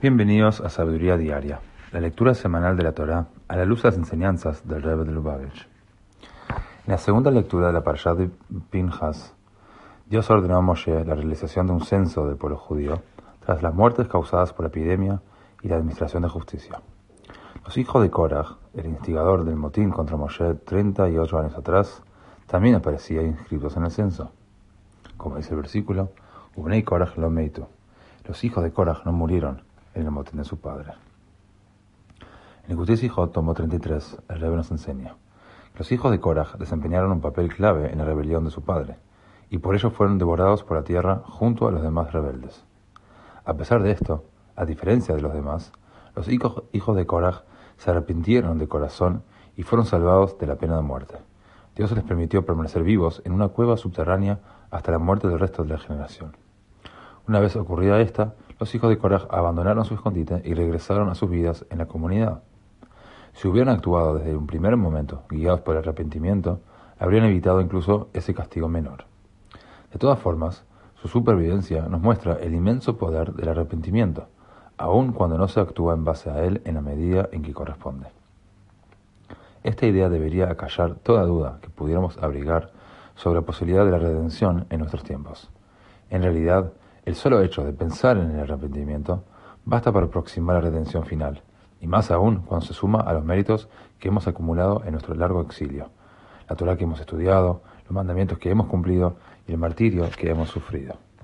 Bienvenidos a Sabiduría Diaria, la lectura semanal de la Torá a la luz de las enseñanzas del Rebbe de Lubavitch. En la segunda lectura de la Parashá de Pinjas, Dios ordenó a Moshe la realización de un censo del pueblo judío tras las muertes causadas por epidemia y la administración de justicia. Los hijos de Korach, el instigador del motín contra Moshe 38 años atrás, también aparecían inscritos en el censo. Como dice el versículo, Ubnei Korach lo meitu. Los hijos de Korach no murieron, en motín de su padre. En Hijo, tomo 33, el Rebbe nos enseña. Los hijos de Korah desempeñaron un papel clave en la rebelión de su padre, y por ello fueron devorados por la tierra junto a los demás rebeldes. A pesar de esto, a diferencia de los demás, los hijos de Korah se arrepintieron de corazón y fueron salvados de la pena de muerte. Dios les permitió permanecer vivos en una cueva subterránea hasta la muerte del resto de la generación. Una vez ocurrida esta, los hijos de Korah abandonaron su escondite y regresaron a sus vidas en la comunidad. Si hubieran actuado desde un primer momento, guiados por el arrepentimiento, habrían evitado incluso ese castigo menor. De todas formas, su supervivencia nos muestra el inmenso poder del arrepentimiento, aun cuando no se actúa en base a él en la medida en que corresponde. Esta idea debería acallar toda duda que pudiéramos abrigar sobre la posibilidad de la redención en nuestros tiempos. En realidad, el solo hecho de pensar en el arrepentimiento basta para aproximar la redención final, y más aún cuando se suma a los méritos que hemos acumulado en nuestro largo exilio, la Torah que hemos estudiado, los mandamientos que hemos cumplido y el martirio que hemos sufrido.